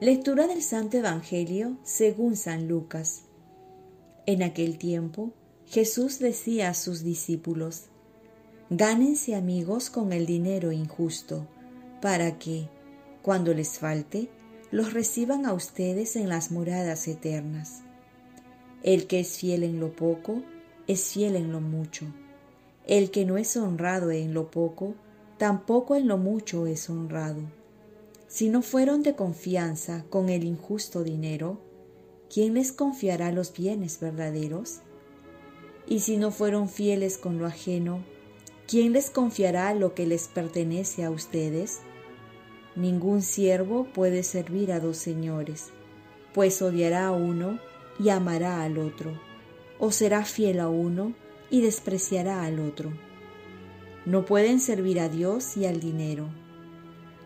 Lectura del Santo Evangelio según San Lucas. En aquel tiempo Jesús decía a sus discípulos, Gánense amigos con el dinero injusto, para que, cuando les falte, los reciban a ustedes en las moradas eternas. El que es fiel en lo poco, es fiel en lo mucho. El que no es honrado en lo poco, tampoco en lo mucho es honrado. Si no fueron de confianza con el injusto dinero, ¿quién les confiará los bienes verdaderos? Y si no fueron fieles con lo ajeno, ¿quién les confiará lo que les pertenece a ustedes? Ningún siervo puede servir a dos señores, pues odiará a uno y amará al otro, o será fiel a uno y despreciará al otro. No pueden servir a Dios y al dinero.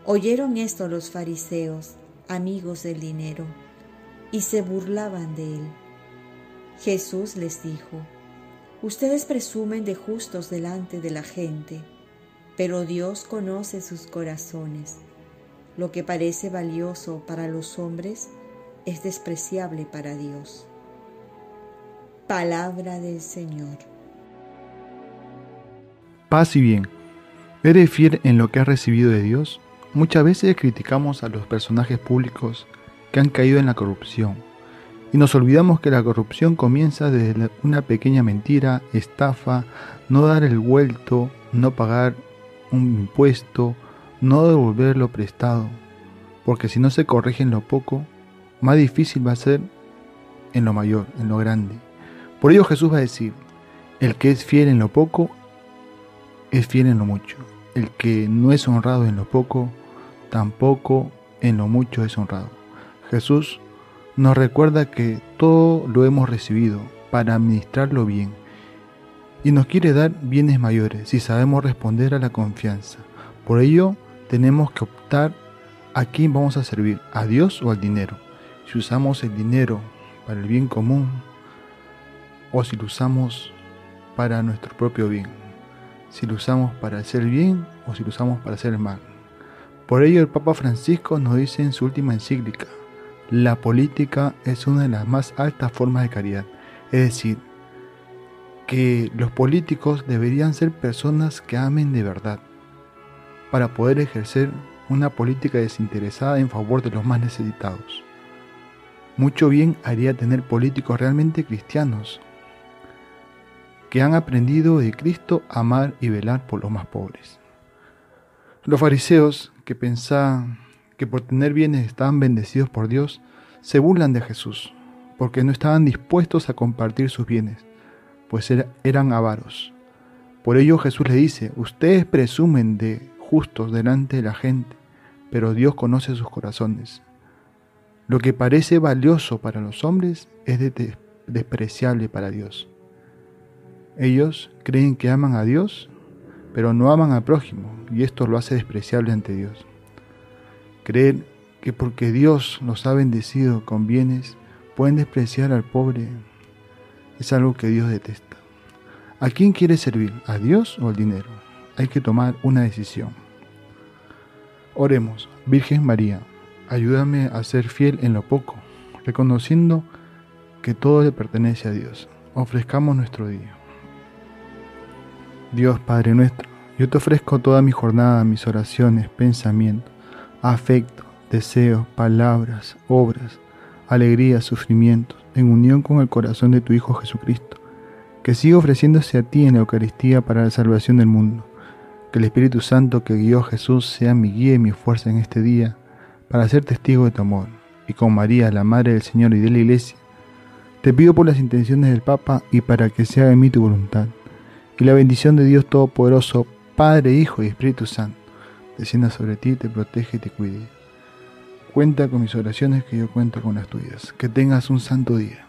Oyeron esto los fariseos, amigos del dinero, y se burlaban de él. Jesús les dijo, Ustedes presumen de justos delante de la gente, pero Dios conoce sus corazones. Lo que parece valioso para los hombres es despreciable para Dios. Palabra del Señor. Paz y bien. ¿Eres fiel en lo que has recibido de Dios? Muchas veces criticamos a los personajes públicos que han caído en la corrupción y nos olvidamos que la corrupción comienza desde una pequeña mentira, estafa, no dar el vuelto, no pagar un impuesto, no devolver lo prestado, porque si no se corrige en lo poco, más difícil va a ser en lo mayor, en lo grande. Por ello Jesús va a decir, el que es fiel en lo poco, es fiel en lo mucho. El que no es honrado en lo poco, tampoco en lo mucho es honrado. Jesús nos recuerda que todo lo hemos recibido para administrarlo bien y nos quiere dar bienes mayores si sabemos responder a la confianza. Por ello tenemos que optar a quién vamos a servir, a Dios o al dinero. Si usamos el dinero para el bien común o si lo usamos para nuestro propio bien. Si lo usamos para hacer bien o si lo usamos para hacer el mal. Por ello el Papa Francisco nos dice en su última encíclica, la política es una de las más altas formas de caridad. Es decir, que los políticos deberían ser personas que amen de verdad para poder ejercer una política desinteresada en favor de los más necesitados. Mucho bien haría tener políticos realmente cristianos, que han aprendido de Cristo a amar y velar por los más pobres. Los fariseos que pensaban que por tener bienes estaban bendecidos por Dios, se burlan de Jesús, porque no estaban dispuestos a compartir sus bienes, pues eran avaros. Por ello Jesús le dice, ustedes presumen de justos delante de la gente, pero Dios conoce sus corazones. Lo que parece valioso para los hombres es despreciable para Dios. Ellos creen que aman a Dios pero no aman al prójimo, y esto lo hace despreciable ante Dios. Creer que porque Dios los ha bendecido con bienes, pueden despreciar al pobre, es algo que Dios detesta. ¿A quién quiere servir? ¿A Dios o al dinero? Hay que tomar una decisión. Oremos, Virgen María, ayúdame a ser fiel en lo poco, reconociendo que todo le pertenece a Dios. Ofrezcamos nuestro día. Dios Padre nuestro, yo te ofrezco toda mi jornada, mis oraciones, pensamientos, afecto, deseos, palabras, obras, alegrías, sufrimientos, en unión con el corazón de tu Hijo Jesucristo, que siga ofreciéndose a ti en la Eucaristía para la salvación del mundo. Que el Espíritu Santo que guió a Jesús sea mi guía y mi fuerza en este día para ser testigo de tu amor. Y con María, la Madre del Señor y de la Iglesia, te pido por las intenciones del Papa y para que se haga en mí tu voluntad y la bendición de Dios Todopoderoso, Padre, Hijo y Espíritu Santo, descienda sobre ti, te protege y te cuide. Cuenta con mis oraciones que yo cuento con las tuyas. Que tengas un santo día.